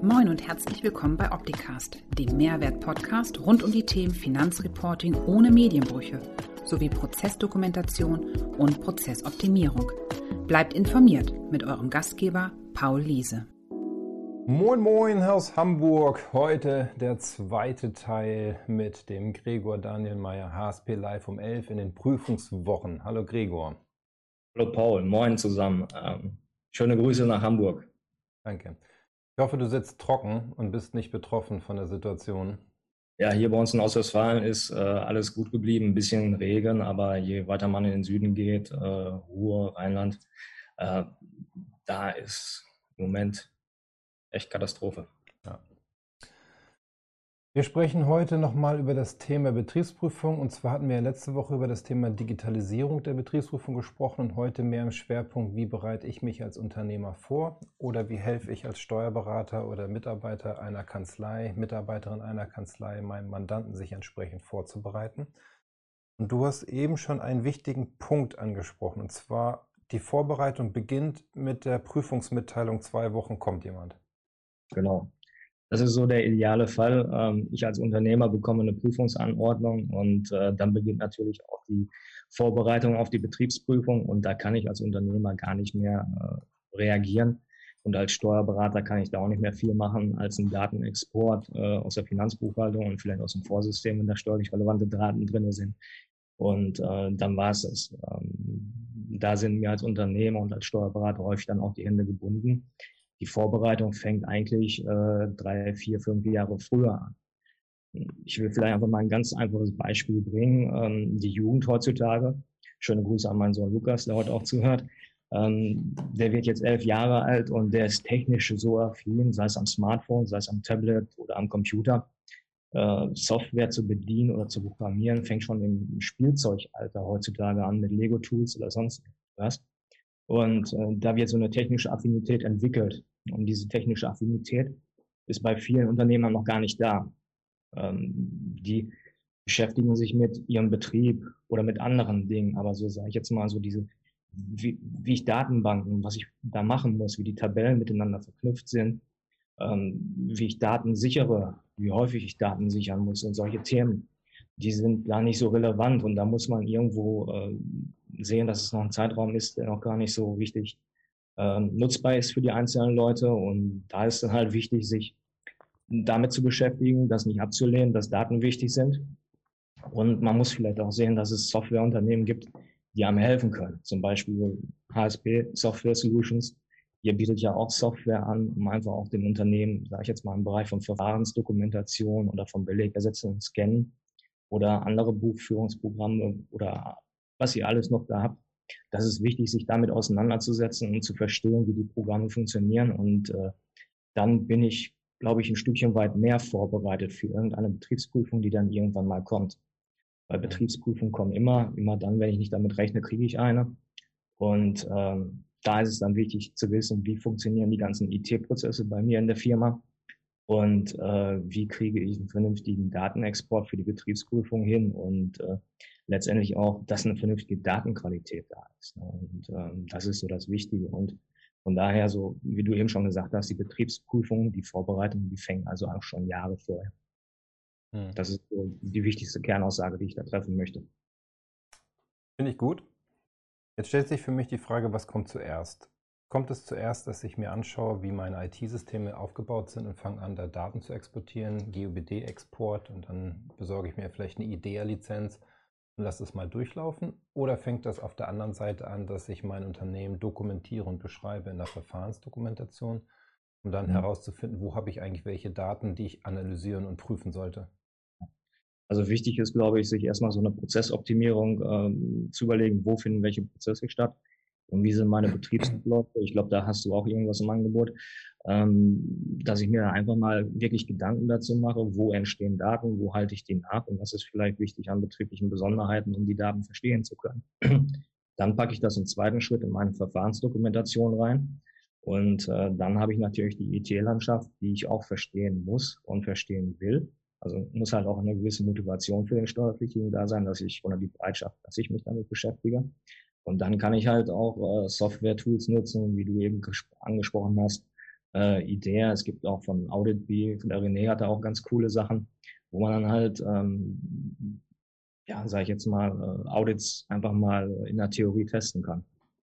Moin und herzlich willkommen bei Opticast, dem Mehrwert-Podcast rund um die Themen Finanzreporting ohne Medienbrüche sowie Prozessdokumentation und Prozessoptimierung. Bleibt informiert mit eurem Gastgeber Paul Liese. Moin Moin aus Hamburg. Heute der zweite Teil mit dem Gregor Daniel Meyer, HSP Live um 11 in den Prüfungswochen. Hallo Gregor. Hallo Paul, moin zusammen. Ähm, schöne Grüße nach Hamburg. Danke. Ich hoffe, du sitzt trocken und bist nicht betroffen von der Situation. Ja, hier bei uns in Ostwestfalen ist äh, alles gut geblieben, ein bisschen Regen, aber je weiter man in den Süden geht, äh, Ruhr, Rheinland, äh, da ist im Moment echt Katastrophe. Wir sprechen heute nochmal über das Thema Betriebsprüfung. Und zwar hatten wir ja letzte Woche über das Thema Digitalisierung der Betriebsprüfung gesprochen und heute mehr im Schwerpunkt, wie bereite ich mich als Unternehmer vor oder wie helfe ich als Steuerberater oder Mitarbeiter einer Kanzlei, Mitarbeiterin einer Kanzlei, meinem Mandanten sich entsprechend vorzubereiten. Und du hast eben schon einen wichtigen Punkt angesprochen, und zwar die Vorbereitung beginnt mit der Prüfungsmitteilung, zwei Wochen kommt jemand. Genau. Das ist so der ideale Fall. Ähm, ich als Unternehmer bekomme eine Prüfungsanordnung und äh, dann beginnt natürlich auch die Vorbereitung auf die Betriebsprüfung und da kann ich als Unternehmer gar nicht mehr äh, reagieren. Und als Steuerberater kann ich da auch nicht mehr viel machen als ein Datenexport äh, aus der Finanzbuchhaltung und vielleicht aus dem Vorsystem, wenn da steuerlich relevante Daten drin sind. Und dann war es es. Ähm, da sind mir als Unternehmer und als Steuerberater häufig dann auch die Hände gebunden die Vorbereitung fängt eigentlich äh, drei, vier, fünf Jahre früher an. Ich will vielleicht einfach mal ein ganz einfaches Beispiel bringen. Ähm, die Jugend heutzutage, schöne Grüße an meinen Sohn Lukas, der heute auch zuhört, ähm, der wird jetzt elf Jahre alt und der ist technisch so affin, sei es am Smartphone, sei es am Tablet oder am Computer. Äh, Software zu bedienen oder zu programmieren fängt schon im Spielzeugalter heutzutage an mit Lego-Tools oder sonst was. Und äh, da wird so eine technische Affinität entwickelt. Und diese technische Affinität ist bei vielen Unternehmern noch gar nicht da. Ähm, die beschäftigen sich mit ihrem Betrieb oder mit anderen Dingen. Aber so sage ich jetzt mal so diese, wie, wie ich Datenbanken, was ich da machen muss, wie die Tabellen miteinander verknüpft sind, ähm, wie ich Daten sichere, wie häufig ich Daten sichern muss und solche Themen, die sind gar nicht so relevant. Und da muss man irgendwo äh, sehen, dass es noch ein Zeitraum ist, der noch gar nicht so wichtig ähm, nutzbar ist für die einzelnen Leute. Und da ist dann halt wichtig, sich damit zu beschäftigen, das nicht abzulehnen, dass Daten wichtig sind. Und man muss vielleicht auch sehen, dass es Softwareunternehmen gibt, die einem helfen können. Zum Beispiel HSP Software Solutions. Ihr bietet ja auch Software an, um einfach auch den Unternehmen, sage ich jetzt mal im Bereich von Verfahrensdokumentation oder von Belegersetzung, Scannen oder andere Buchführungsprogramme oder was ihr alles noch da habt. Das ist wichtig, sich damit auseinanderzusetzen und zu verstehen, wie die Programme funktionieren. Und äh, dann bin ich, glaube ich, ein Stückchen weit mehr vorbereitet für irgendeine Betriebsprüfung, die dann irgendwann mal kommt. Weil Betriebsprüfungen kommen immer, immer dann, wenn ich nicht damit rechne, kriege ich eine. Und ähm, da ist es dann wichtig zu wissen, wie funktionieren die ganzen IT-Prozesse bei mir in der Firma und äh, wie kriege ich einen vernünftigen Datenexport für die Betriebsprüfung hin und äh, letztendlich auch, dass eine vernünftige Datenqualität da ist. Ne? Und ähm, das ist so das Wichtige. Und von daher, so wie du eben schon gesagt hast, die Betriebsprüfung, die Vorbereitung, die fängt also auch schon Jahre vorher. Hm. Das ist so die wichtigste Kernaussage, die ich da treffen möchte. Finde ich gut. Jetzt stellt sich für mich die Frage, was kommt zuerst? Kommt es zuerst, dass ich mir anschaue, wie meine IT-Systeme aufgebaut sind und fange an, da Daten zu exportieren, GUBD-Export und dann besorge ich mir vielleicht eine IDEA-Lizenz und lasse es mal durchlaufen? Oder fängt das auf der anderen Seite an, dass ich mein Unternehmen dokumentiere und beschreibe in der Verfahrensdokumentation, um dann mhm. herauszufinden, wo habe ich eigentlich welche Daten, die ich analysieren und prüfen sollte? Also wichtig ist, glaube ich, sich erstmal so eine Prozessoptimierung ähm, zu überlegen, wo finden welche Prozesse statt und wie sind meine Betriebsabläufe. Ich glaube, da hast du auch irgendwas im Angebot ähm, dass ich mir einfach mal wirklich Gedanken dazu mache, wo entstehen Daten, wo halte ich die nach und was ist vielleicht wichtig an betrieblichen Besonderheiten, um die Daten verstehen zu können. Dann packe ich das im zweiten Schritt in meine Verfahrensdokumentation rein. Und äh, dann habe ich natürlich die IT-Landschaft, die ich auch verstehen muss und verstehen will. Also muss halt auch eine gewisse Motivation für den Steuerpflichtigen da sein, dass ich oder die Bereitschaft, dass ich mich damit beschäftige. Und dann kann ich halt auch äh, Software-Tools nutzen, wie du eben angesprochen hast, äh, Idee. Es gibt auch von AuditBee, der René hat er auch ganz coole Sachen, wo man dann halt, ähm, ja, sage ich jetzt mal, äh, Audits einfach mal in der Theorie testen kann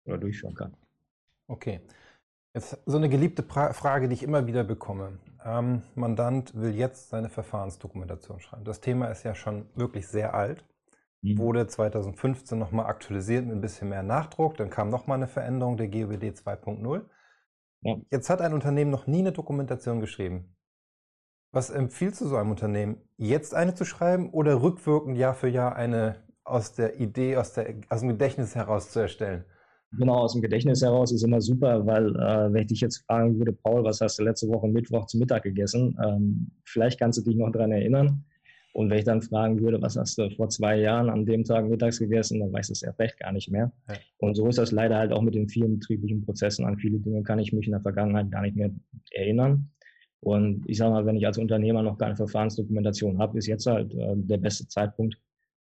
oder durchführen kann. Okay. Jetzt so eine geliebte pra Frage, die ich immer wieder bekomme. Ähm, Mandant will jetzt seine Verfahrensdokumentation schreiben. Das Thema ist ja schon wirklich sehr alt. Mhm. Wurde 2015 nochmal aktualisiert mit ein bisschen mehr Nachdruck. Dann kam nochmal eine Veränderung der GOBD 2.0. Ja. Jetzt hat ein Unternehmen noch nie eine Dokumentation geschrieben. Was empfiehlst du so einem Unternehmen, jetzt eine zu schreiben oder rückwirkend Jahr für Jahr eine aus der Idee, aus, der, aus dem Gedächtnis heraus zu erstellen? Genau, aus dem Gedächtnis heraus ist immer super, weil äh, wenn ich dich jetzt fragen würde, Paul, was hast du letzte Woche Mittwoch zu Mittag gegessen? Ähm, vielleicht kannst du dich noch daran erinnern. Und wenn ich dann fragen würde, was hast du vor zwei Jahren an dem Tag mittags gegessen, dann weiß es erst recht gar nicht mehr. Ja. Und so ist das leider halt auch mit den vielen betrieblichen Prozessen. An viele Dinge kann ich mich in der Vergangenheit gar nicht mehr erinnern. Und ich sage mal, wenn ich als Unternehmer noch keine Verfahrensdokumentation habe, ist jetzt halt äh, der beste Zeitpunkt,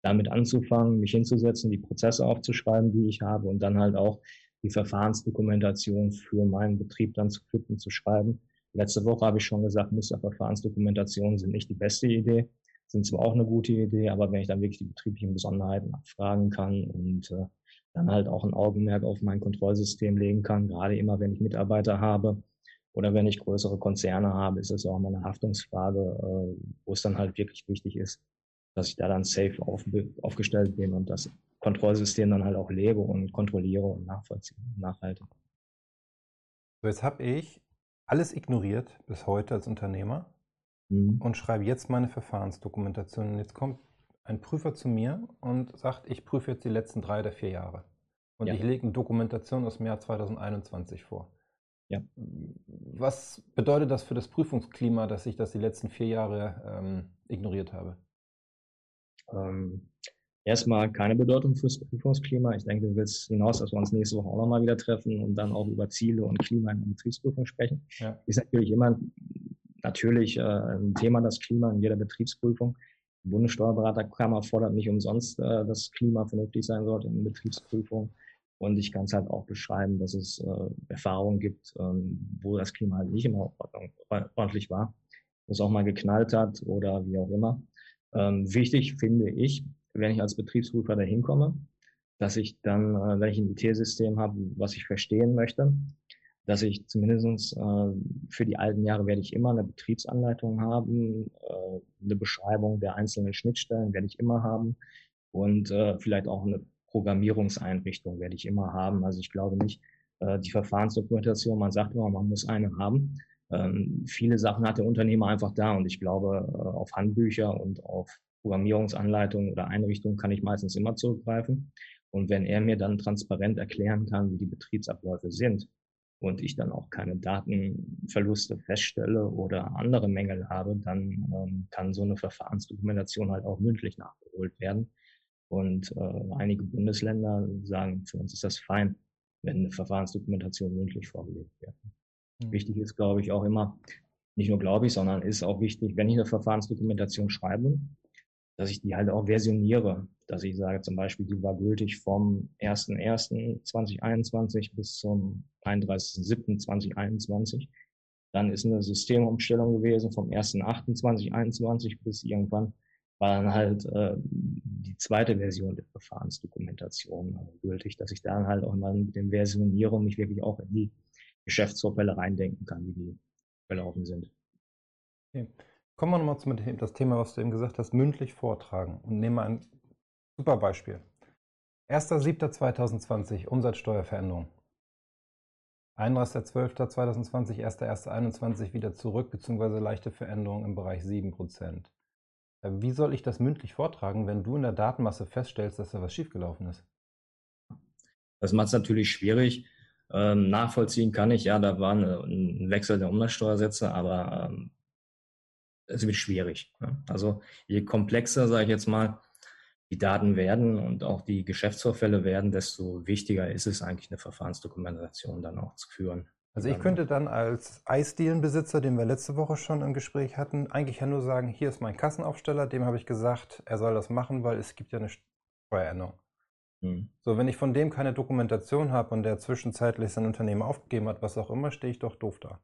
damit anzufangen, mich hinzusetzen, die Prozesse aufzuschreiben, die ich habe und dann halt auch die Verfahrensdokumentation für meinen Betrieb dann zu klippen, zu schreiben. Letzte Woche habe ich schon gesagt, Musterverfahrensdokumentationen sind nicht die beste Idee, sind zwar auch eine gute Idee, aber wenn ich dann wirklich die betrieblichen Besonderheiten abfragen kann und äh, dann halt auch ein Augenmerk auf mein Kontrollsystem legen kann, gerade immer, wenn ich Mitarbeiter habe oder wenn ich größere Konzerne habe, ist es auch mal eine Haftungsfrage, äh, wo es dann halt wirklich wichtig ist, dass ich da dann safe auf, aufgestellt bin und das Kontrollsystem dann halt auch lebe und kontrolliere und nachvollziehe, nachhalte. So, jetzt habe ich alles ignoriert bis heute als Unternehmer mhm. und schreibe jetzt meine Verfahrensdokumentation. Und jetzt kommt ein Prüfer zu mir und sagt, ich prüfe jetzt die letzten drei oder vier Jahre. Und ja. ich lege eine Dokumentation aus dem Jahr 2021 vor. Ja. Was bedeutet das für das Prüfungsklima, dass ich das die letzten vier Jahre ähm, ignoriert habe? Ähm, erstmal keine Bedeutung fürs Prüfungsklima. Ich denke, du willst hinaus, dass wir uns nächste Woche auch nochmal wieder treffen und dann auch über Ziele und Klima in der Betriebsprüfung sprechen. Ja. Ist natürlich immer natürlich äh, ein Thema, das Klima in jeder Betriebsprüfung. Die Bundessteuerberaterkammer fordert nicht umsonst, äh, dass Klima vernünftig sein sollte in der Betriebsprüfung. Und ich kann es halt auch beschreiben, dass es äh, Erfahrungen gibt, ähm, wo das Klima halt nicht immer ordentlich war, wo es auch mal geknallt hat oder wie auch immer. Ähm, wichtig finde ich, wenn ich als Betriebsprüfer dahin komme, dass ich dann, äh, wenn ich ein IT-System habe, was ich verstehen möchte, dass ich zumindestens äh, für die alten Jahre werde ich immer eine Betriebsanleitung haben, äh, eine Beschreibung der einzelnen Schnittstellen werde ich immer haben und äh, vielleicht auch eine Programmierungseinrichtung werde ich immer haben. Also ich glaube nicht, äh, die Verfahrensdokumentation, man sagt immer, man muss eine haben, ähm, viele Sachen hat der Unternehmer einfach da und ich glaube, äh, auf Handbücher und auf Programmierungsanleitungen oder Einrichtungen kann ich meistens immer zurückgreifen. Und wenn er mir dann transparent erklären kann, wie die Betriebsabläufe sind und ich dann auch keine Datenverluste feststelle oder andere Mängel habe, dann ähm, kann so eine Verfahrensdokumentation halt auch mündlich nachgeholt werden. Und äh, einige Bundesländer sagen, für uns ist das fein, wenn eine Verfahrensdokumentation mündlich vorgelegt wird. Mhm. Wichtig ist, glaube ich, auch immer, nicht nur glaube ich, sondern ist auch wichtig, wenn ich eine Verfahrensdokumentation schreibe, dass ich die halt auch versioniere. Dass ich sage zum Beispiel, die war gültig vom 01.01.2021 bis zum 31.07.2021. Dann ist eine Systemumstellung gewesen vom 1.08.2021 bis irgendwann war dann halt äh, die zweite Version der Verfahrensdokumentation gültig, dass ich dann halt auch mal mit dem Versionieren mich wirklich auch in die Geschäftsvorfälle reindenken kann, wie die verlaufen sind. Okay. Kommen wir nochmal zu das Thema, was du eben gesagt hast, mündlich vortragen und nehmen wir ein super Beispiel. 1.7.2020 Umsatzsteuerveränderung. 31.12.2020, 1.1.21 wieder zurück, beziehungsweise leichte Veränderung im Bereich 7%. Äh, wie soll ich das mündlich vortragen, wenn du in der Datenmasse feststellst, dass da was schiefgelaufen ist? Das macht es natürlich schwierig, ähm, nachvollziehen kann ich, ja, da war ein Wechsel der Umsatzsteuersätze, aber ähm, es wird schwierig. Ne? Also je komplexer, sage ich jetzt mal, die Daten werden und auch die Geschäftsvorfälle werden, desto wichtiger ist es eigentlich, eine Verfahrensdokumentation dann auch zu führen. Also ich könnte dann als Eisdielenbesitzer, den wir letzte Woche schon im Gespräch hatten, eigentlich ja nur sagen, hier ist mein Kassenaufsteller, dem habe ich gesagt, er soll das machen, weil es gibt ja eine Steueränderung. Mhm. So, wenn ich von dem keine Dokumentation habe und der zwischenzeitlich sein Unternehmen aufgegeben hat, was auch immer, stehe ich doch doof da.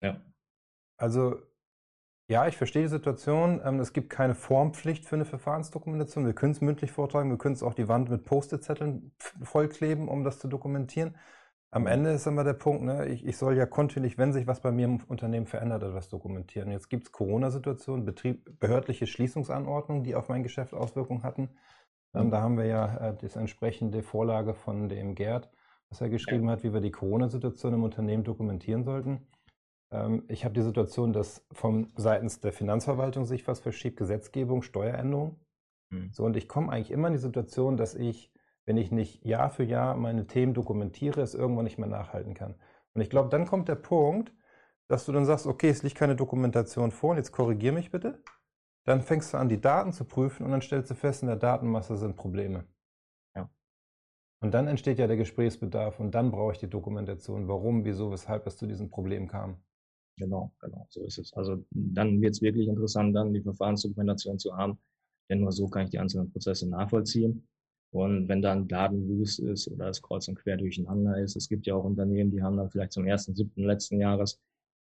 Ja. Also ja, ich verstehe die Situation. Ähm, es gibt keine Formpflicht für eine Verfahrensdokumentation. Wir können es mündlich vortragen, wir können es auch die Wand mit Post-it-Zetteln vollkleben, um das zu dokumentieren. Am Ende ist immer der Punkt, ne, ich, ich, soll ja kontinuierlich, wenn sich was bei mir im Unternehmen verändert, etwas dokumentieren. Jetzt gibt es Corona-Situationen, behördliche Schließungsanordnungen, die auf mein Geschäft Auswirkungen hatten. Ähm, da haben wir ja äh, das entsprechende Vorlage von dem Gerd, was er geschrieben ja. hat, wie wir die Corona-Situation im Unternehmen dokumentieren sollten. Ähm, ich habe die Situation, dass von seitens der Finanzverwaltung sich was verschiebt, Gesetzgebung, Steueränderung. Mhm. So, und ich komme eigentlich immer in die Situation, dass ich wenn ich nicht Jahr für Jahr meine Themen dokumentiere, es irgendwann nicht mehr nachhalten kann. Und ich glaube, dann kommt der Punkt, dass du dann sagst, okay, es liegt keine Dokumentation vor und jetzt korrigier mich bitte. Dann fängst du an, die Daten zu prüfen und dann stellst du fest, in der Datenmasse sind Probleme. Ja. Und dann entsteht ja der Gesprächsbedarf und dann brauche ich die Dokumentation, warum, wieso, weshalb es zu diesem Problem kam. Genau, genau, so ist es. Also dann wird es wirklich interessant, dann die Verfahrensdokumentation zu haben, denn nur so kann ich die einzelnen Prozesse nachvollziehen. Und wenn dann Datenwust ist oder es kreuz und quer durcheinander ist, es gibt ja auch Unternehmen, die haben dann vielleicht zum ersten, siebten letzten Jahres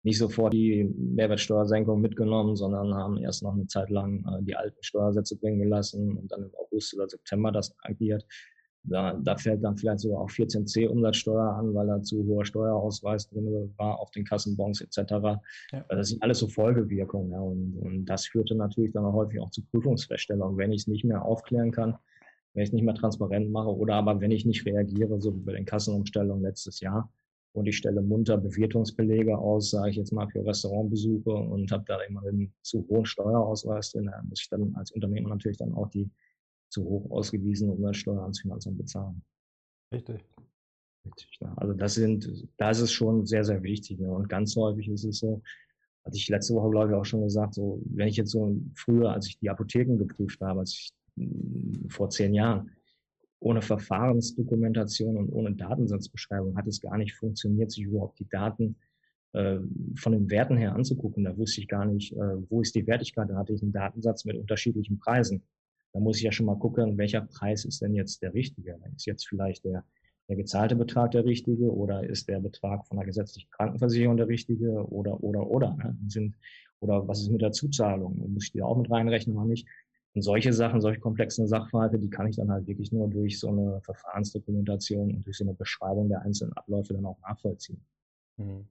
nicht sofort die Mehrwertsteuersenkung mitgenommen, sondern haben erst noch eine Zeit lang äh, die alten Steuersätze bringen gelassen und dann im August oder September das agiert. Da, da fällt dann vielleicht sogar auch 14c Umsatzsteuer an, weil da zu hoher Steuerausweis drin war auf den Kassenbons etc. Ja. Das sind alles so Folgewirkungen. Ja, und, und das führte natürlich dann auch häufig auch zu Prüfungsfeststellungen. Wenn ich es nicht mehr aufklären kann, wenn ich es nicht mehr transparent mache oder aber wenn ich nicht reagiere, so wie bei den Kassenumstellungen letztes Jahr und ich stelle munter Bewertungsbelege aus, sage ich jetzt mal für Restaurantbesuche und habe da immer einen zu hohen Steuerausweis drin, dann muss ich dann als Unternehmer natürlich dann auch die zu hoch ausgewiesene Umsatzsteuer ans Finanzamt bezahlen. Richtig. Richtig. Ne? Also das sind, da ist es schon sehr, sehr wichtig. Ne? Und ganz häufig ist es so, hatte ich letzte Woche, glaube ich, auch schon gesagt, so, wenn ich jetzt so früher, als ich die Apotheken geprüft habe, als ich vor zehn Jahren. Ohne Verfahrensdokumentation und ohne Datensatzbeschreibung hat es gar nicht funktioniert, sich überhaupt die Daten äh, von den Werten her anzugucken. Da wusste ich gar nicht, äh, wo ist die Wertigkeit. Da hatte ich einen Datensatz mit unterschiedlichen Preisen. Da muss ich ja schon mal gucken, welcher Preis ist denn jetzt der richtige? Ist jetzt vielleicht der, der gezahlte Betrag der richtige oder ist der Betrag von der gesetzlichen Krankenversicherung der richtige oder, oder, oder? Ne? Sind, oder was ist mit der Zuzahlung? Muss ich die auch mit reinrechnen oder nicht? Und solche Sachen, solche komplexen Sachverhalte, die kann ich dann halt wirklich nur durch so eine Verfahrensdokumentation und durch so eine Beschreibung der einzelnen Abläufe dann auch nachvollziehen. Mhm.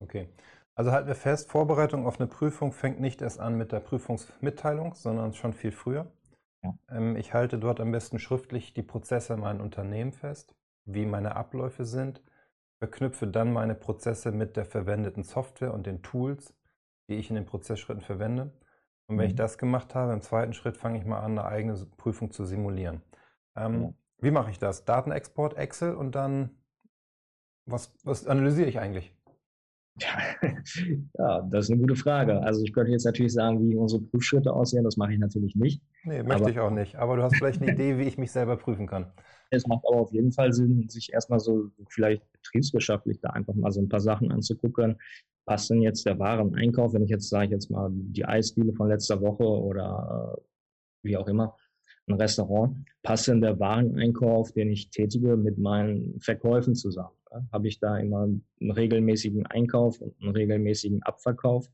Okay. Also halten wir fest, Vorbereitung auf eine Prüfung fängt nicht erst an mit der Prüfungsmitteilung, sondern schon viel früher. Ja. Ähm, ich halte dort am besten schriftlich die Prozesse in meinem Unternehmen fest, wie meine Abläufe sind, verknüpfe dann meine Prozesse mit der verwendeten Software und den Tools, die ich in den Prozessschritten verwende und wenn mhm. ich das gemacht habe, im zweiten Schritt fange ich mal an, eine eigene Prüfung zu simulieren. Ähm, ja. Wie mache ich das? Datenexport, Excel und dann, was, was analysiere ich eigentlich? Ja, das ist eine gute Frage. Also ich könnte jetzt natürlich sagen, wie unsere Prüfschritte aussehen. Das mache ich natürlich nicht. Nee, möchte aber, ich auch nicht. Aber du hast vielleicht eine Idee, wie ich mich selber prüfen kann. Es macht aber auf jeden Fall Sinn, sich erstmal so vielleicht betriebswirtschaftlich da einfach mal so ein paar Sachen anzugucken passt denn jetzt der Wareneinkauf, wenn ich jetzt sage ich jetzt mal die Eisdiele von letzter Woche oder äh, wie auch immer, ein Restaurant, passt denn der Wareneinkauf, den ich tätige, mit meinen Verkäufen zusammen? Ja? Habe ich da immer einen regelmäßigen Einkauf und einen regelmäßigen Abverkauf?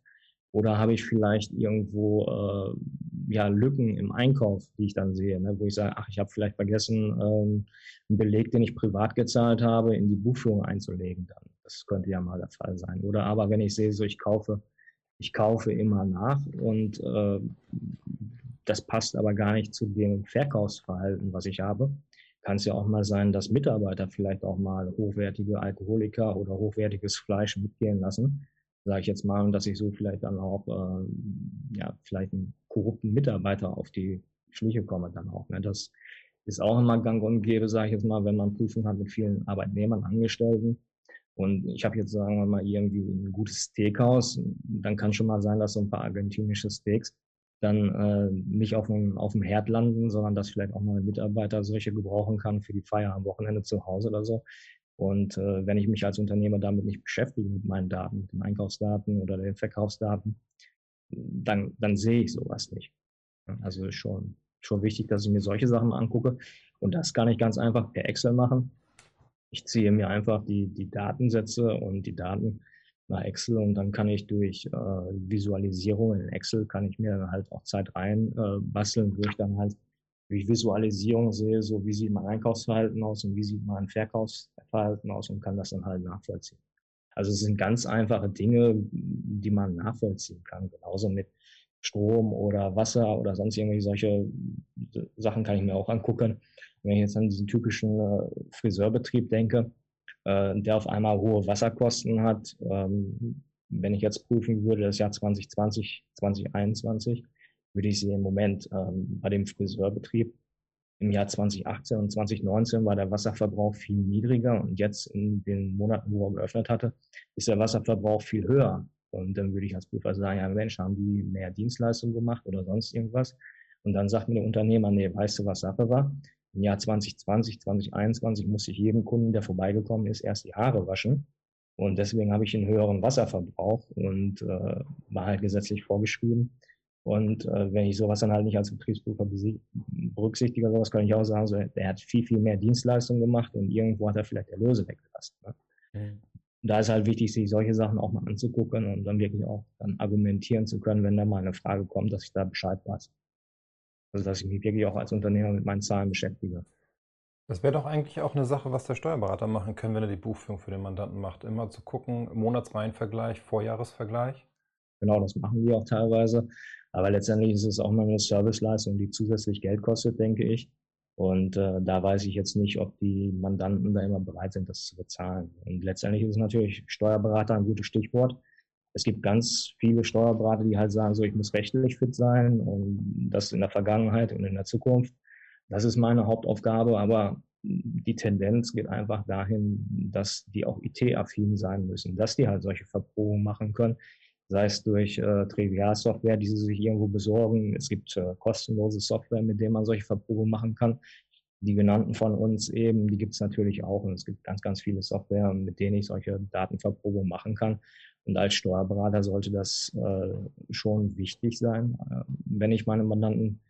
Oder habe ich vielleicht irgendwo äh, ja, Lücken im Einkauf, die ich dann sehe, ne? wo ich sage, ach, ich habe vielleicht vergessen, ähm, einen Beleg, den ich privat gezahlt habe, in die Buchführung einzulegen dann. Das könnte ja mal der Fall sein. Oder aber wenn ich sehe, so ich kaufe, ich kaufe immer nach und äh, das passt aber gar nicht zu dem Verkaufsverhalten, was ich habe, kann es ja auch mal sein, dass Mitarbeiter vielleicht auch mal hochwertige Alkoholiker oder hochwertiges Fleisch mitgehen lassen, sage ich jetzt mal, und dass ich so vielleicht dann auch äh, ja vielleicht einen korrupten Mitarbeiter auf die Schliche komme dann auch. Ne? Das ist auch immer gang und gäbe, sage ich jetzt mal, wenn man Prüfungen hat mit vielen Arbeitnehmern, Angestellten, und ich habe jetzt, sagen wir mal, irgendwie ein gutes Steakhouse. Dann kann schon mal sein, dass so ein paar argentinische Steaks dann äh, nicht auf dem, auf dem Herd landen, sondern dass vielleicht auch mal ein Mitarbeiter solche gebrauchen kann für die Feier am Wochenende zu Hause oder so. Und äh, wenn ich mich als Unternehmer damit nicht beschäftige, mit meinen Daten, mit den Einkaufsdaten oder den Verkaufsdaten, dann, dann sehe ich sowas nicht. Also ist schon, schon wichtig, dass ich mir solche Sachen angucke und das kann ich ganz einfach per Excel machen ich ziehe mir einfach die, die Datensätze und die Daten nach Excel und dann kann ich durch äh, Visualisierung in Excel kann ich mir dann halt auch Zeit rein äh, basteln, wo ich dann halt durch Visualisierung sehe, so wie sieht mein Einkaufsverhalten aus und wie sieht mein Verkaufsverhalten aus und kann das dann halt nachvollziehen. Also es sind ganz einfache Dinge, die man nachvollziehen kann. Genauso mit Strom oder Wasser oder sonst irgendwelche solche Sachen kann ich mir auch angucken. Wenn ich jetzt an diesen typischen äh, Friseurbetrieb denke, äh, der auf einmal hohe Wasserkosten hat, ähm, wenn ich jetzt prüfen würde, das Jahr 2020, 2021, würde ich sehen, Moment ähm, bei dem Friseurbetrieb im Jahr 2018 und 2019 war der Wasserverbrauch viel niedriger und jetzt in den Monaten, wo er geöffnet hatte, ist der Wasserverbrauch viel höher. Und dann würde ich als Prüfer sagen, ja Mensch, haben die mehr Dienstleistungen gemacht oder sonst irgendwas? Und dann sagt mir der Unternehmer, nee, weißt du, was Sache war? Im Jahr 2020, 2021 musste ich jedem Kunden, der vorbeigekommen ist, erst die Haare waschen. Und deswegen habe ich einen höheren Wasserverbrauch und äh, war halt gesetzlich vorgeschrieben. Und äh, wenn ich sowas dann halt nicht als Betriebsprüfer berücksichtige, sowas kann ich auch sagen, so, er hat viel, viel mehr Dienstleistungen gemacht und irgendwo hat er vielleicht Erlöse weggelassen. Ne? Mhm. Da ist halt wichtig, sich solche Sachen auch mal anzugucken und dann wirklich auch dann argumentieren zu können, wenn da mal eine Frage kommt, dass ich da Bescheid weiß. Also dass ich mich wirklich auch als Unternehmer mit meinen Zahlen beschäftige. Das wäre doch eigentlich auch eine Sache, was der Steuerberater machen kann, wenn er die Buchführung für den Mandanten macht. Immer zu gucken, Monatsreihenvergleich, Vorjahresvergleich. Genau, das machen wir auch teilweise. Aber letztendlich ist es auch mal eine Serviceleistung, die zusätzlich Geld kostet, denke ich. Und äh, da weiß ich jetzt nicht, ob die Mandanten da immer bereit sind, das zu bezahlen. Und letztendlich ist natürlich Steuerberater ein gutes Stichwort. Es gibt ganz viele Steuerberater, die halt sagen, so ich muss rechtlich fit sein und das in der Vergangenheit und in der Zukunft. Das ist meine Hauptaufgabe, aber die Tendenz geht einfach dahin, dass die auch IT-affin sein müssen, dass die halt solche Verprobungen machen können, sei es durch äh, Trivialsoftware, die sie sich irgendwo besorgen. Es gibt äh, kostenlose Software, mit der man solche Verprobungen machen kann. Die genannten von uns eben, die gibt es natürlich auch. Und es gibt ganz, ganz viele Software, mit denen ich solche Datenverprobungen machen kann. Und als Steuerberater sollte das äh, schon wichtig sein, äh, wenn ich meine Mandanten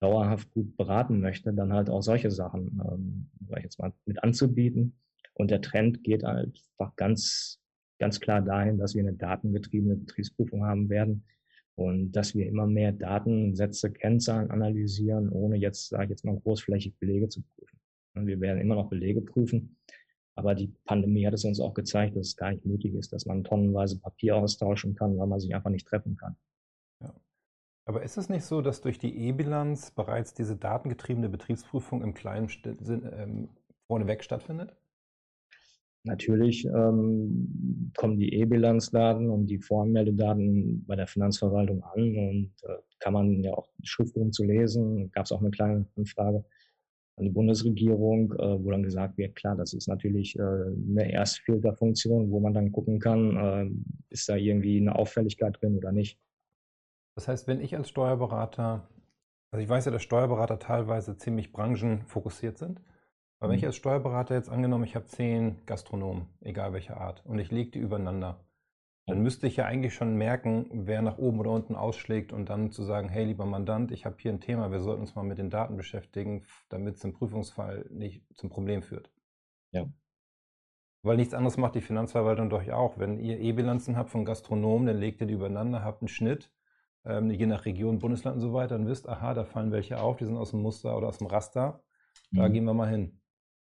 dauerhaft gut beraten möchte, dann halt auch solche Sachen, ähm, sag ich jetzt mal, mit anzubieten. Und der Trend geht einfach ganz ganz klar dahin, dass wir eine datengetriebene Betriebsprüfung haben werden und dass wir immer mehr Datensätze, Kennzahlen analysieren, ohne jetzt, sage ich jetzt mal, großflächig Belege zu prüfen. Und wir werden immer noch Belege prüfen, aber die Pandemie hat es uns auch gezeigt, dass es gar nicht nötig ist, dass man tonnenweise Papier austauschen kann, weil man sich einfach nicht treffen kann. Ja. Aber ist es nicht so, dass durch die E-Bilanz bereits diese datengetriebene Betriebsprüfung im kleinen Sinn ähm, vorneweg stattfindet? Natürlich ähm, kommen die E-Bilanzdaten und die Voranmeldedaten bei der Finanzverwaltung an und äh, kann man ja auch Schriftungen zu lesen. Gab es auch eine kleine Anfrage an die Bundesregierung, äh, wo dann gesagt wird, klar, das ist natürlich äh, eine Erstfilterfunktion, wo man dann gucken kann, äh, ist da irgendwie eine Auffälligkeit drin oder nicht. Das heißt, wenn ich als Steuerberater, also ich weiß ja, dass Steuerberater teilweise ziemlich branchenfokussiert sind. Aber wenn ich mhm. als Steuerberater jetzt angenommen, ich habe zehn Gastronomen, egal welcher Art, und ich lege die übereinander, dann müsste ich ja eigentlich schon merken, wer nach oben oder unten ausschlägt und dann zu sagen, hey lieber Mandant, ich habe hier ein Thema, wir sollten uns mal mit den Daten beschäftigen, damit es im Prüfungsfall nicht zum Problem führt. Ja. Weil nichts anderes macht die Finanzverwaltung doch auch. Wenn ihr E-Bilanzen habt von Gastronomen, dann legt ihr die übereinander, habt einen Schnitt, ähm, je nach Region, Bundesland und so weiter, dann wisst, aha, da fallen welche auf, die sind aus dem Muster oder aus dem Raster. Da mhm. gehen wir mal hin.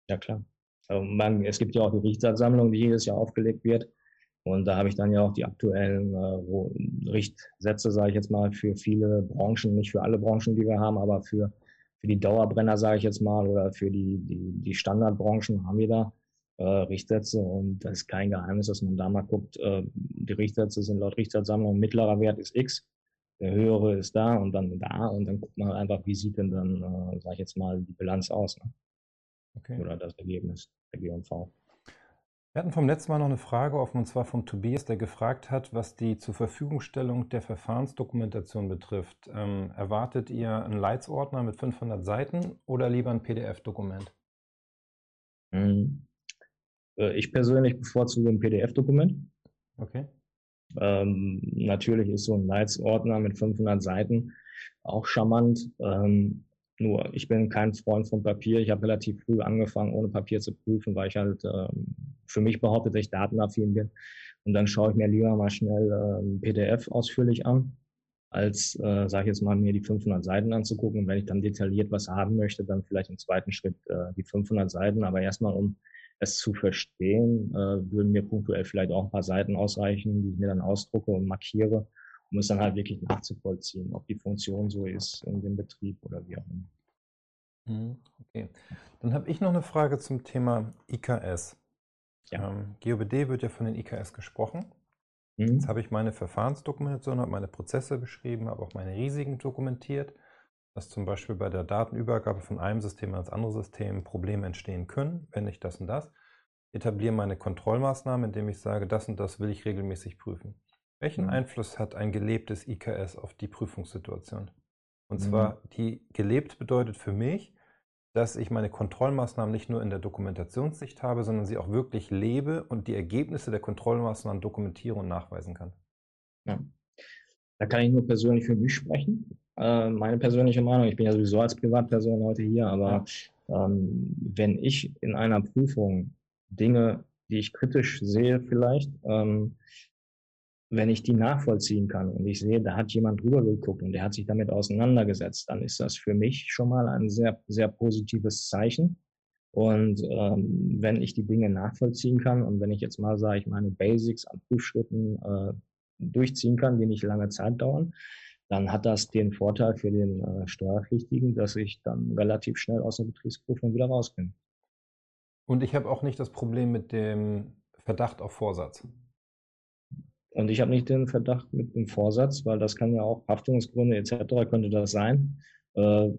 Ja, klar. Also man, es gibt ja auch die Richtsatzsammlung, die jedes Jahr aufgelegt wird. Und da habe ich dann ja auch die aktuellen äh, Richtsätze, sage ich jetzt mal, für viele Branchen, nicht für alle Branchen, die wir haben, aber für, für die Dauerbrenner, sage ich jetzt mal, oder für die, die, die Standardbranchen haben wir da äh, Richtsätze. Und das ist kein Geheimnis, dass man da mal guckt, äh, die Richtsätze sind laut Richtsatzsammlung, mittlerer Wert ist X, der höhere ist da und dann da. Und dann guckt man einfach, wie sieht denn dann, äh, sage ich jetzt mal, die Bilanz aus. Ne? Okay. Oder das Ergebnis der G&V. Wir hatten vom letzten Mal noch eine Frage offen, und zwar vom Tobias, der gefragt hat, was die zur Verfügungstellung der Verfahrensdokumentation betrifft. Ähm, erwartet ihr einen Leitsordner mit 500 Seiten oder lieber ein PDF-Dokument? Hm. Äh, ich persönlich bevorzuge ein PDF-Dokument. Okay. Ähm, natürlich ist so ein Leitsordner mit 500 Seiten auch charmant. Ähm, nur ich bin kein Freund von Papier. Ich habe relativ früh angefangen, ohne Papier zu prüfen, weil ich halt äh, für mich behauptet, dass ich datenaffin bin. Und dann schaue ich mir lieber mal schnell äh, ein PDF ausführlich an, als, äh, sage ich jetzt mal, mir die 500 Seiten anzugucken. Und wenn ich dann detailliert was haben möchte, dann vielleicht im zweiten Schritt äh, die 500 Seiten. Aber erstmal, um es zu verstehen, äh, würden mir punktuell vielleicht auch ein paar Seiten ausreichen, die ich mir dann ausdrucke und markiere, um es dann halt wirklich nachzuvollziehen, ob die Funktion so ist in dem Betrieb oder wie auch immer. Mhm, okay. Dann habe ich noch eine Frage zum Thema IKS. Ja. Ähm, GOBD wird ja von den IKS gesprochen. Mhm. Jetzt habe ich meine Verfahrensdokumentation, habe meine Prozesse beschrieben, habe auch meine Risiken dokumentiert, dass zum Beispiel bei der Datenübergabe von einem System ans andere System Probleme entstehen können, wenn ich das und das. Etabliere meine Kontrollmaßnahmen, indem ich sage, das und das will ich regelmäßig prüfen. Welchen mhm. Einfluss hat ein gelebtes IKS auf die Prüfungssituation? Und mhm. zwar, die gelebt bedeutet für mich, dass ich meine Kontrollmaßnahmen nicht nur in der Dokumentationssicht habe, sondern sie auch wirklich lebe und die Ergebnisse der Kontrollmaßnahmen dokumentiere und nachweisen kann. Ja. Da kann ich nur persönlich für mich sprechen. Äh, meine persönliche Meinung, ich bin ja sowieso als Privatperson heute hier, aber ja. ähm, wenn ich in einer Prüfung Dinge, die ich kritisch sehe vielleicht, ähm, wenn ich die nachvollziehen kann und ich sehe, da hat jemand drüber geguckt und der hat sich damit auseinandergesetzt, dann ist das für mich schon mal ein sehr, sehr positives Zeichen. Und ähm, wenn ich die Dinge nachvollziehen kann und wenn ich jetzt mal, sage ich, meine Basics an Prüfschritten äh, durchziehen kann, die nicht lange Zeit dauern, dann hat das den Vorteil für den äh, Steuerpflichtigen, dass ich dann relativ schnell aus der Betriebsprüfung wieder raus bin. Und ich habe auch nicht das Problem mit dem Verdacht auf Vorsatz. Und ich habe nicht den Verdacht mit dem Vorsatz, weil das kann ja auch Haftungsgründe etc. könnte das sein. Äh,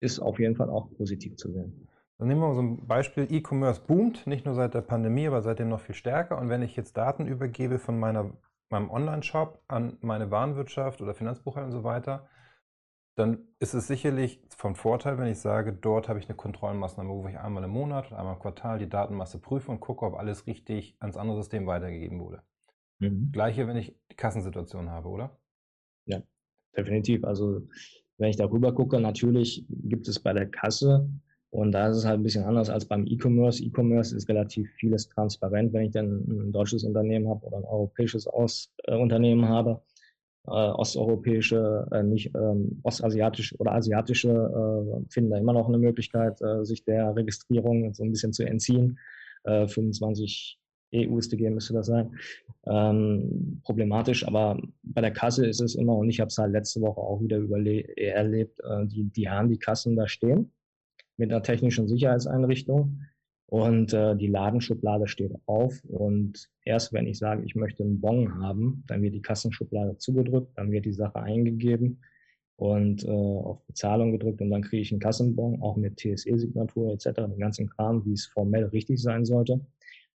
ist auf jeden Fall auch positiv zu sehen. Dann nehmen wir mal so ein Beispiel. E-Commerce boomt, nicht nur seit der Pandemie, aber seitdem noch viel stärker. Und wenn ich jetzt Daten übergebe von meiner, meinem Online-Shop an meine Warenwirtschaft oder Finanzbuchhaltung und so weiter, dann ist es sicherlich von Vorteil, wenn ich sage, dort habe ich eine Kontrollmaßnahme, wo ich einmal im Monat oder einmal im Quartal die Datenmasse prüfe und gucke, ob alles richtig ans andere System weitergegeben wurde. Mhm. Gleiche, wenn ich die Kassensituation habe, oder? Ja, definitiv. Also wenn ich darüber gucke, natürlich gibt es bei der Kasse und da ist es halt ein bisschen anders als beim E-Commerce. E-Commerce ist relativ vieles transparent, wenn ich dann ein deutsches Unternehmen habe oder ein europäisches Aus äh, Unternehmen habe. Äh, osteuropäische, äh, nicht ähm, ostasiatische oder asiatische äh, finden da immer noch eine Möglichkeit, äh, sich der Registrierung so ein bisschen zu entziehen. 25 EU-StG müsste das sein, ähm, problematisch. Aber bei der Kasse ist es immer, und ich habe es halt letzte Woche auch wieder erlebt, äh, die, die haben die Kassen da stehen mit einer technischen Sicherheitseinrichtung und äh, die Ladenschublade steht auf und erst wenn ich sage, ich möchte einen Bon haben, dann wird die Kassenschublade zugedrückt, dann wird die Sache eingegeben und äh, auf Bezahlung gedrückt und dann kriege ich einen Kassenbon, auch mit TSE-Signatur etc., den ganzen Kram, wie es formell richtig sein sollte.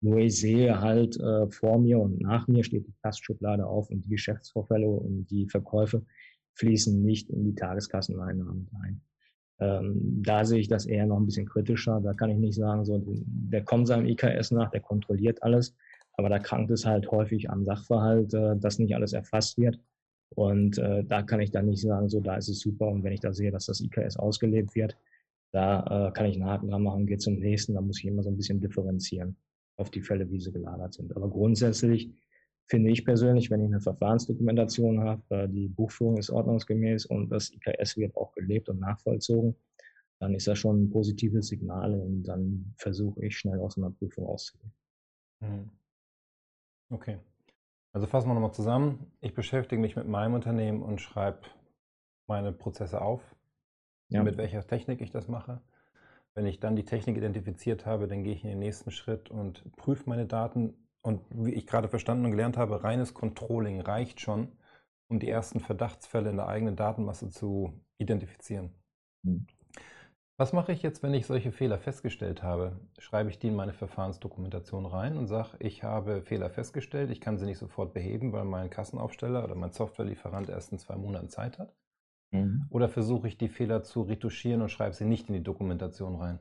Nur ich sehe halt äh, vor mir und nach mir steht die Kassschublade auf und die Geschäftsvorfälle und die Verkäufe fließen nicht in die Tageskasseneinnahmen ein. Ähm, da sehe ich das eher noch ein bisschen kritischer. Da kann ich nicht sagen, so, der kommt seinem IKS nach, der kontrolliert alles, aber da krankt es halt häufig am Sachverhalt, äh, dass nicht alles erfasst wird. Und äh, da kann ich dann nicht sagen, so, da ist es super. Und wenn ich da sehe, dass das IKS ausgelebt wird, da äh, kann ich einen Haken dran machen, gehe zum nächsten, da muss ich immer so ein bisschen differenzieren auf die Fälle, wie sie gelagert sind. Aber grundsätzlich finde ich persönlich, wenn ich eine Verfahrensdokumentation habe, äh, die Buchführung ist ordnungsgemäß und das IKS wird auch gelebt und nachvollzogen, dann ist das schon ein positives Signal und dann versuche ich schnell aus einer Prüfung auszugehen. Mhm. Okay. Also fassen wir nochmal zusammen. Ich beschäftige mich mit meinem Unternehmen und schreibe meine Prozesse auf, ja. mit welcher Technik ich das mache. Wenn ich dann die Technik identifiziert habe, dann gehe ich in den nächsten Schritt und prüfe meine Daten. Und wie ich gerade verstanden und gelernt habe, reines Controlling reicht schon, um die ersten Verdachtsfälle in der eigenen Datenmasse zu identifizieren. Mhm. Was mache ich jetzt, wenn ich solche Fehler festgestellt habe? Schreibe ich die in meine Verfahrensdokumentation rein und sage, ich habe Fehler festgestellt, ich kann sie nicht sofort beheben, weil mein Kassenaufsteller oder mein Softwarelieferant erst in zwei Monaten Zeit hat? Mhm. Oder versuche ich die Fehler zu retuschieren und schreibe sie nicht in die Dokumentation rein?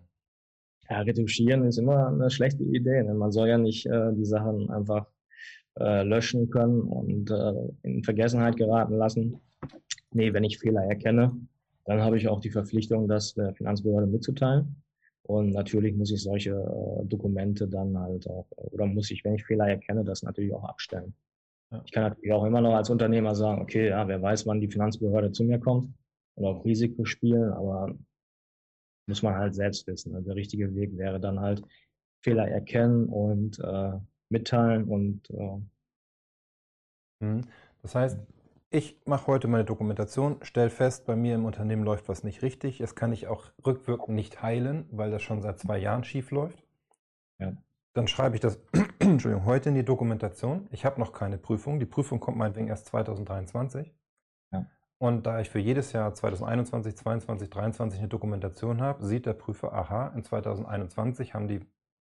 Ja, retuschieren ist immer eine schlechte Idee. Ne? Man soll ja nicht äh, die Sachen einfach äh, löschen können und äh, in Vergessenheit geraten lassen. Nee, wenn ich Fehler erkenne, dann habe ich auch die Verpflichtung, das der Finanzbehörde mitzuteilen. Und natürlich muss ich solche äh, Dokumente dann halt auch, oder muss ich, wenn ich Fehler erkenne, das natürlich auch abstellen. Ja. Ich kann natürlich auch immer noch als Unternehmer sagen, okay, ja, wer weiß, wann die Finanzbehörde zu mir kommt und auf Risiko spielen, aber muss man halt selbst wissen. Also der richtige Weg wäre dann halt Fehler erkennen und äh, mitteilen und äh, mhm. das heißt, ich mache heute meine Dokumentation, stelle fest, bei mir im Unternehmen läuft was nicht richtig. Das kann ich auch rückwirkend nicht heilen, weil das schon seit zwei Jahren schief läuft. Ja. Dann schreibe ich das Entschuldigung, heute in die Dokumentation. Ich habe noch keine Prüfung. Die Prüfung kommt meinetwegen erst 2023. Ja. Und da ich für jedes Jahr 2021, 2022, 2023 eine Dokumentation habe, sieht der Prüfer, aha, in 2021 haben die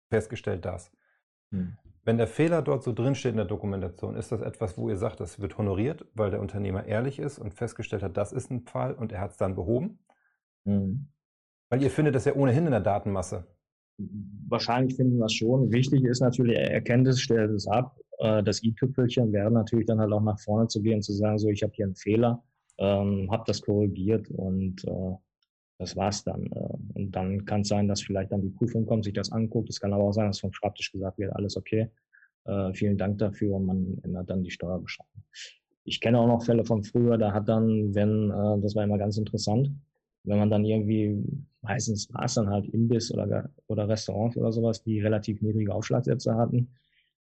festgestellt das. Hm. Wenn der Fehler dort so drinsteht in der Dokumentation, ist das etwas, wo ihr sagt, das wird honoriert, weil der Unternehmer ehrlich ist und festgestellt hat, das ist ein Fall und er hat es dann behoben? Mhm. Weil ihr findet das ja ohnehin in der Datenmasse. Wahrscheinlich finden wir es schon. Wichtig ist natürlich, er erkennt es, stellt es ab. Äh, das i-Tüpfelchen wäre natürlich dann halt auch nach vorne zu gehen, zu sagen, so, ich habe hier einen Fehler, ähm, habe das korrigiert und äh, das war's dann. Äh, und dann kann es sein, dass vielleicht dann die Prüfung kommt, sich das anguckt. Es kann aber auch sein, dass vom Schreibtisch gesagt wird, alles okay. Äh, vielen Dank dafür und man ändert dann die Steuerbescheinigung. Ich kenne auch noch Fälle von früher, da hat dann, wenn, äh, das war immer ganz interessant, wenn man dann irgendwie, meistens war es dann halt Imbiss oder, oder Restaurants oder sowas, die relativ niedrige Aufschlagsätze hatten,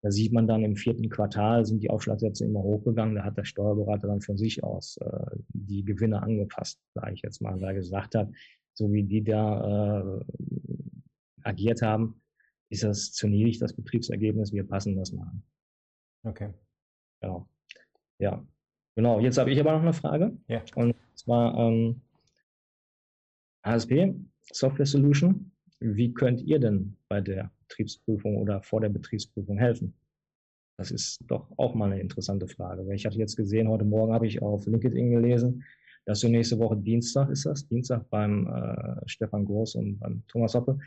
da sieht man dann im vierten Quartal sind die Aufschlagsätze immer hochgegangen. Da hat der Steuerberater dann von sich aus äh, die Gewinne angepasst, sage ich jetzt mal, weil er gesagt hat, so wie die da äh, agiert haben, ist das zu niedrig, das Betriebsergebnis. Wir passen das mal an. Okay. Genau. Ja. Genau. Jetzt habe ich aber noch eine Frage. Ja. Und zwar ähm, ASP, Software Solution. Wie könnt ihr denn bei der Betriebsprüfung oder vor der Betriebsprüfung helfen? Das ist doch auch mal eine interessante Frage. Ich hatte jetzt gesehen, heute Morgen habe ich auf LinkedIn gelesen, dass du nächste Woche Dienstag ist das, Dienstag beim äh, Stefan Groß und beim Thomas Hoppe,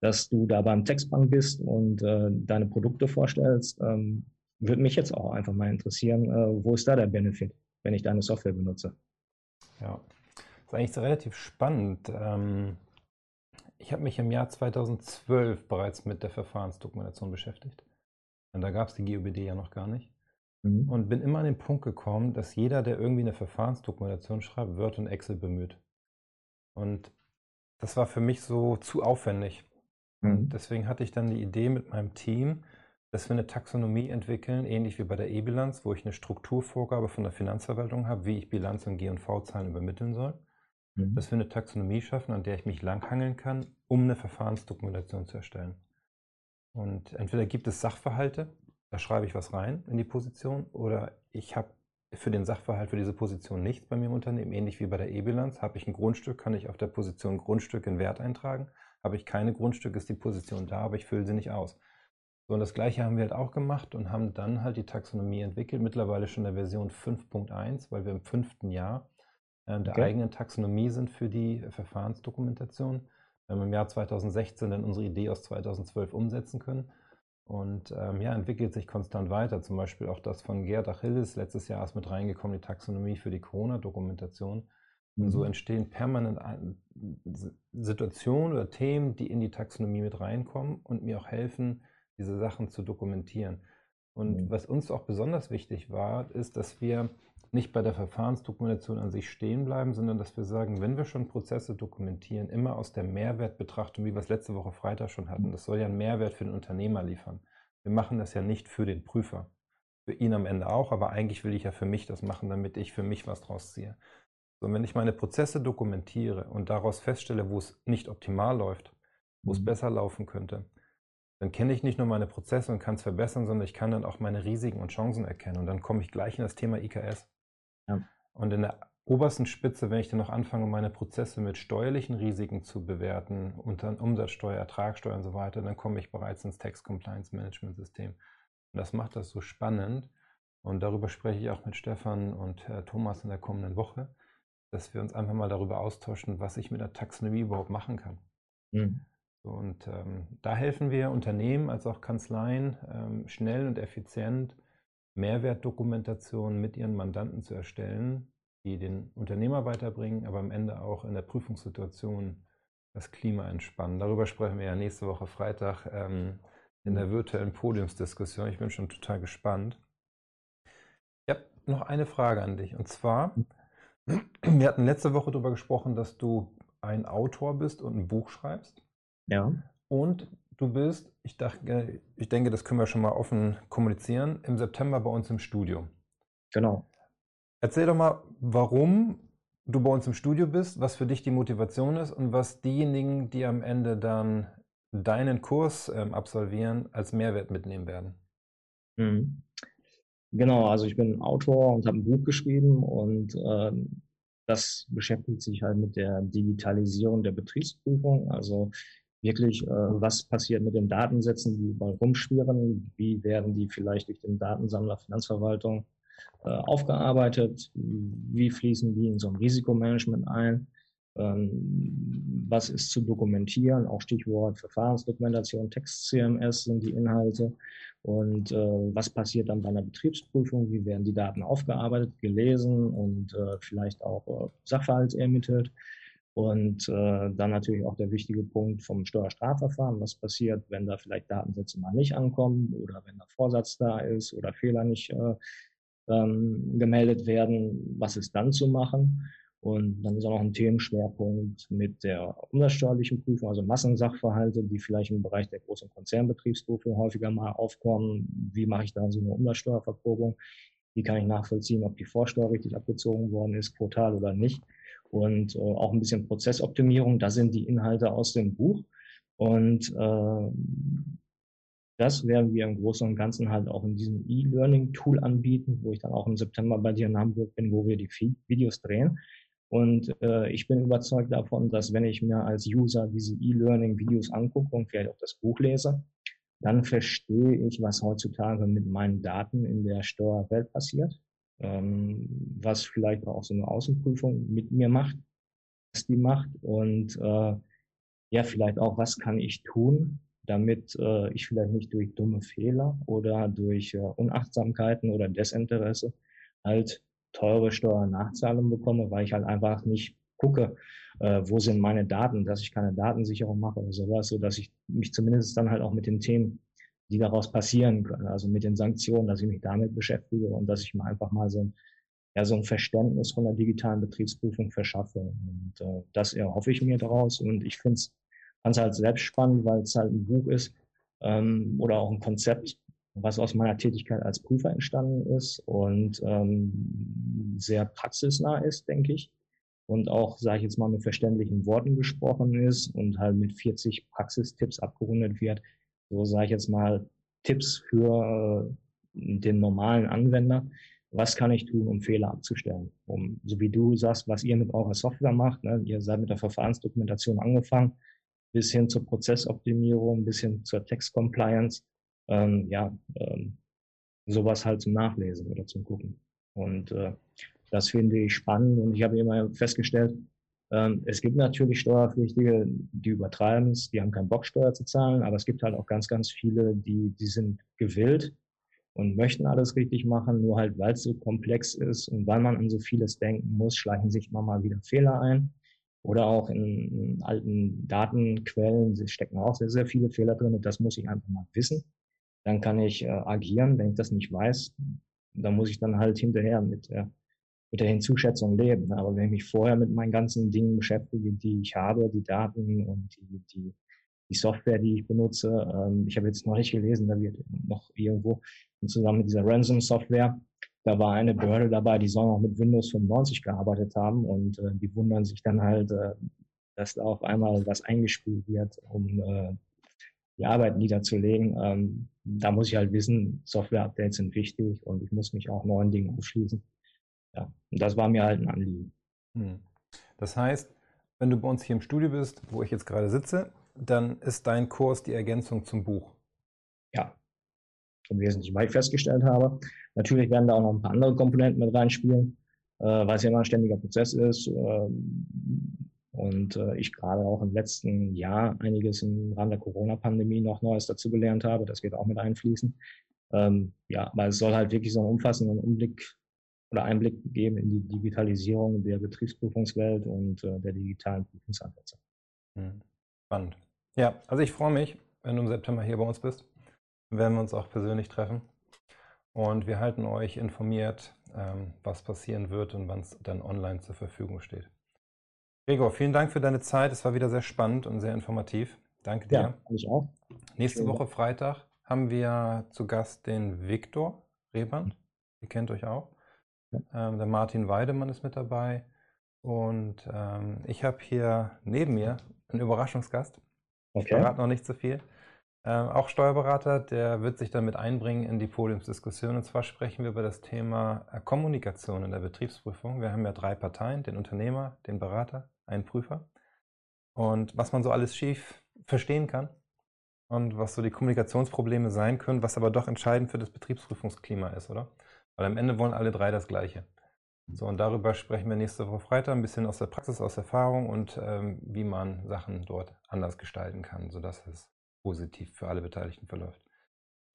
dass du da beim Textbank bist und äh, deine Produkte vorstellst. Ähm, würde mich jetzt auch einfach mal interessieren, äh, wo ist da der Benefit, wenn ich deine Software benutze? Ja, das ist eigentlich relativ spannend. Ähm, ich habe mich im Jahr 2012 bereits mit der Verfahrensdokumentation beschäftigt. Und da gab es die GUBD ja noch gar nicht. Mhm. Und bin immer an den Punkt gekommen, dass jeder, der irgendwie eine Verfahrensdokumentation schreibt, Word und Excel bemüht. Und das war für mich so zu aufwendig. Mhm. deswegen hatte ich dann die Idee mit meinem Team, dass wir eine Taxonomie entwickeln, ähnlich wie bei der E-Bilanz, wo ich eine Strukturvorgabe von der Finanzverwaltung habe, wie ich Bilanz- und G&V-Zahlen übermitteln soll mhm. dass wir eine Taxonomie schaffen, an der ich mich langhangeln kann, um eine Verfahrensdokumentation zu erstellen. Und entweder gibt es Sachverhalte, da schreibe ich was rein in die Position, oder ich habe für den Sachverhalt für diese Position nichts bei mir im Unternehmen, ähnlich wie bei der E-Bilanz. Habe ich ein Grundstück, kann ich auf der Position Grundstück in Wert eintragen. Habe ich keine Grundstücke, ist die Position da, aber ich fülle sie nicht aus. So, und das gleiche haben wir halt auch gemacht und haben dann halt die Taxonomie entwickelt, mittlerweile schon in der Version 5.1, weil wir im fünften Jahr der okay. eigenen Taxonomie sind für die Verfahrensdokumentation. Wir haben im Jahr 2016 dann unsere Idee aus 2012 umsetzen können. Und ähm, ja, entwickelt sich konstant weiter. Zum Beispiel auch das von Gerd Achilles letztes Jahr ist mit reingekommen, die Taxonomie für die Corona-Dokumentation. Und so mhm. entstehen permanent Situationen oder Themen, die in die Taxonomie mit reinkommen und mir auch helfen, diese Sachen zu dokumentieren. Und mhm. was uns auch besonders wichtig war, ist, dass wir nicht bei der Verfahrensdokumentation an sich stehen bleiben, sondern dass wir sagen, wenn wir schon Prozesse dokumentieren, immer aus der Mehrwertbetrachtung, wie wir es letzte Woche Freitag schon hatten. Das soll ja einen Mehrwert für den Unternehmer liefern. Wir machen das ja nicht für den Prüfer. Für ihn am Ende auch, aber eigentlich will ich ja für mich das machen, damit ich für mich was draus ziehe. So, wenn ich meine Prozesse dokumentiere und daraus feststelle, wo es nicht optimal läuft, wo es mhm. besser laufen könnte, dann kenne ich nicht nur meine Prozesse und kann es verbessern, sondern ich kann dann auch meine Risiken und Chancen erkennen. Und dann komme ich gleich in das Thema IKS. Ja. Und in der obersten Spitze, wenn ich dann noch anfange, meine Prozesse mit steuerlichen Risiken zu bewerten, unter Umsatzsteuer, Ertragssteuer und so weiter, dann komme ich bereits ins Tax Compliance Management System. Und das macht das so spannend. Und darüber spreche ich auch mit Stefan und Herr Thomas in der kommenden Woche, dass wir uns einfach mal darüber austauschen, was ich mit der Taxonomie überhaupt machen kann. Mhm. Und ähm, da helfen wir Unternehmen als auch Kanzleien ähm, schnell und effizient Mehrwertdokumentationen mit ihren Mandanten zu erstellen, die den Unternehmer weiterbringen, aber am Ende auch in der Prüfungssituation das Klima entspannen. Darüber sprechen wir ja nächste Woche Freitag ähm, in der virtuellen Podiumsdiskussion. Ich bin schon total gespannt. Ich habe noch eine Frage an dich. Und zwar, wir hatten letzte Woche darüber gesprochen, dass du ein Autor bist und ein Buch schreibst. Ja. Und du bist, ich, dachte, ich denke, das können wir schon mal offen kommunizieren, im September bei uns im Studio. Genau. Erzähl doch mal, warum du bei uns im Studio bist, was für dich die Motivation ist und was diejenigen, die am Ende dann deinen Kurs ähm, absolvieren, als Mehrwert mitnehmen werden. Mhm. Genau, also ich bin Autor und habe ein Buch geschrieben und ähm, das beschäftigt sich halt mit der Digitalisierung der Betriebsprüfung. Also wirklich, äh, was passiert mit den Datensätzen, die überall rumschwirren, wie werden die vielleicht durch den Datensammler Finanzverwaltung äh, aufgearbeitet, wie fließen die in so ein Risikomanagement ein, ähm, was ist zu dokumentieren, auch Stichwort Verfahrensdokumentation, Text-CMS sind die Inhalte. Und äh, was passiert dann bei einer Betriebsprüfung, wie werden die Daten aufgearbeitet, gelesen und äh, vielleicht auch äh, Sachverhalt ermittelt. Und äh, dann natürlich auch der wichtige Punkt vom Steuerstrafverfahren. Was passiert, wenn da vielleicht Datensätze mal nicht ankommen oder wenn da Vorsatz da ist oder Fehler nicht äh, ähm, gemeldet werden, was ist dann zu machen? Und dann ist auch noch ein Themenschwerpunkt mit der umsatzsteuerlichen Prüfung, also Massensachverhalte, die vielleicht im Bereich der großen Konzernbetriebsprüfung häufiger mal aufkommen. Wie mache ich da so eine Umsatzsteuerverprobung? Wie kann ich nachvollziehen, ob die Vorsteuer richtig abgezogen worden ist, quotal oder nicht? Und äh, auch ein bisschen Prozessoptimierung. Da sind die Inhalte aus dem Buch. Und äh, das werden wir im Großen und Ganzen halt auch in diesem E-Learning-Tool anbieten, wo ich dann auch im September bei dir in Hamburg bin, wo wir die Videos drehen. Und äh, ich bin überzeugt davon, dass wenn ich mir als User diese E-Learning-Videos angucke und vielleicht auch das Buch lese, dann verstehe ich, was heutzutage mit meinen Daten in der Steuerwelt passiert, ähm, was vielleicht auch so eine Außenprüfung mit mir macht, was die macht. Und äh, ja, vielleicht auch, was kann ich tun, damit äh, ich vielleicht nicht durch dumme Fehler oder durch äh, Unachtsamkeiten oder Desinteresse halt teure Steuernachzahlungen bekomme, weil ich halt einfach nicht gucke, äh, wo sind meine Daten, dass ich keine Datensicherung mache oder sowas, so dass ich mich zumindest dann halt auch mit den Themen, die daraus passieren können, also mit den Sanktionen, dass ich mich damit beschäftige und dass ich mir einfach mal so ein, ja, so ein Verständnis von der digitalen Betriebsprüfung verschaffe. Und äh, das erhoffe ich mir daraus und ich finde es es halt selbst spannend, weil es halt ein Buch ist ähm, oder auch ein Konzept, was aus meiner Tätigkeit als Prüfer entstanden ist und ähm, sehr praxisnah ist, denke ich. Und auch, sage ich jetzt mal, mit verständlichen Worten gesprochen ist und halt mit 40 Praxistipps abgerundet wird. So sage ich jetzt mal Tipps für äh, den normalen Anwender. Was kann ich tun, um Fehler abzustellen? Um, so wie du sagst, was ihr mit eurer Software macht. Ne? Ihr seid mit der Verfahrensdokumentation angefangen bis hin zur Prozessoptimierung, bis hin zur Text-Compliance. Ähm, ja, ähm, sowas halt zum Nachlesen oder zum Gucken. Und äh, das finde ich spannend und ich habe immer festgestellt, es gibt natürlich Steuerpflichtige, die übertreiben es, die haben keinen Bock, Steuer zu zahlen, aber es gibt halt auch ganz, ganz viele, die, die sind gewillt und möchten alles richtig machen, nur halt, weil es so komplex ist und weil man an so vieles denken muss, schleichen sich immer mal wieder Fehler ein. Oder auch in, alten Datenquellen stecken auch sehr, sehr viele Fehler drin und das muss ich einfach mal wissen. Dann kann ich äh, agieren. Wenn ich das nicht weiß, dann muss ich dann halt hinterher mit der, mit der Hinzuschätzung leben. Aber wenn ich mich vorher mit meinen ganzen Dingen beschäftige, die ich habe, die Daten und die, die, die Software, die ich benutze, ähm, ich habe jetzt noch nicht gelesen, da wird noch irgendwo zusammen mit dieser Ransom-Software da war eine Behörde dabei, die soll noch mit Windows 95 gearbeitet haben und äh, die wundern sich dann halt, äh, dass da auf einmal was eingespielt wird, um äh, die Arbeit niederzulegen. Ähm, da muss ich halt wissen, Software-Updates sind wichtig und ich muss mich auch neuen Dingen aufschließen. Ja, und das war mir halt ein Anliegen. Hm. Das heißt, wenn du bei uns hier im Studio bist, wo ich jetzt gerade sitze, dann ist dein Kurs die Ergänzung zum Buch. Ja, im Wesentlichen, weil ich festgestellt habe, natürlich werden da auch noch ein paar andere Komponenten mit reinspielen, äh, weil es ja immer ein ständiger Prozess ist. Äh, und äh, ich gerade auch im letzten Jahr einiges im Rahmen der Corona-Pandemie noch Neues dazu gelernt habe. Das wird auch mit einfließen. Ähm, ja, aber es soll halt wirklich so einen umfassenden Umblick oder Einblick geben in die Digitalisierung der Betriebsprüfungswelt und äh, der digitalen Prüfungsansätze. Hm. Spannend. Ja, also ich freue mich, wenn du im September hier bei uns bist. Dann werden wir uns auch persönlich treffen. Und wir halten euch informiert, ähm, was passieren wird und wann es dann online zur Verfügung steht. Gregor, vielen Dank für deine Zeit. Es war wieder sehr spannend und sehr informativ. Danke dir. Ja, ich auch. Nächste Schön. Woche Freitag haben wir zu Gast den Viktor Reband. Ihr kennt euch auch. Ähm, der Martin Weidemann ist mit dabei. Und ähm, ich habe hier neben mir einen Überraschungsgast. Okay. Ich verrate noch nicht so viel. Ähm, auch Steuerberater, der wird sich damit einbringen in die Podiumsdiskussion. Und zwar sprechen wir über das Thema äh, Kommunikation in der Betriebsprüfung. Wir haben ja drei Parteien, den Unternehmer, den Berater, einen Prüfer. Und was man so alles schief verstehen kann und was so die Kommunikationsprobleme sein können, was aber doch entscheidend für das Betriebsprüfungsklima ist, oder? Weil am Ende wollen alle drei das Gleiche. So, und darüber sprechen wir nächste Woche Freitag, ein bisschen aus der Praxis, aus Erfahrung und ähm, wie man Sachen dort anders gestalten kann, sodass es positiv für alle Beteiligten verläuft.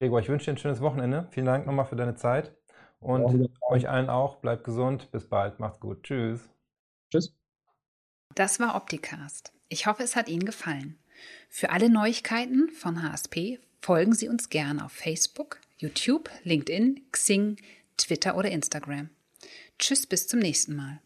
Gregor, ich wünsche dir ein schönes Wochenende. Vielen Dank nochmal für deine Zeit und ja, euch allen auch. Bleibt gesund. Bis bald. Macht's gut. Tschüss. Tschüss. Das war Opticast. Ich hoffe, es hat Ihnen gefallen. Für alle Neuigkeiten von HSP folgen Sie uns gerne auf Facebook, YouTube, LinkedIn, Xing, Twitter oder Instagram. Tschüss, bis zum nächsten Mal.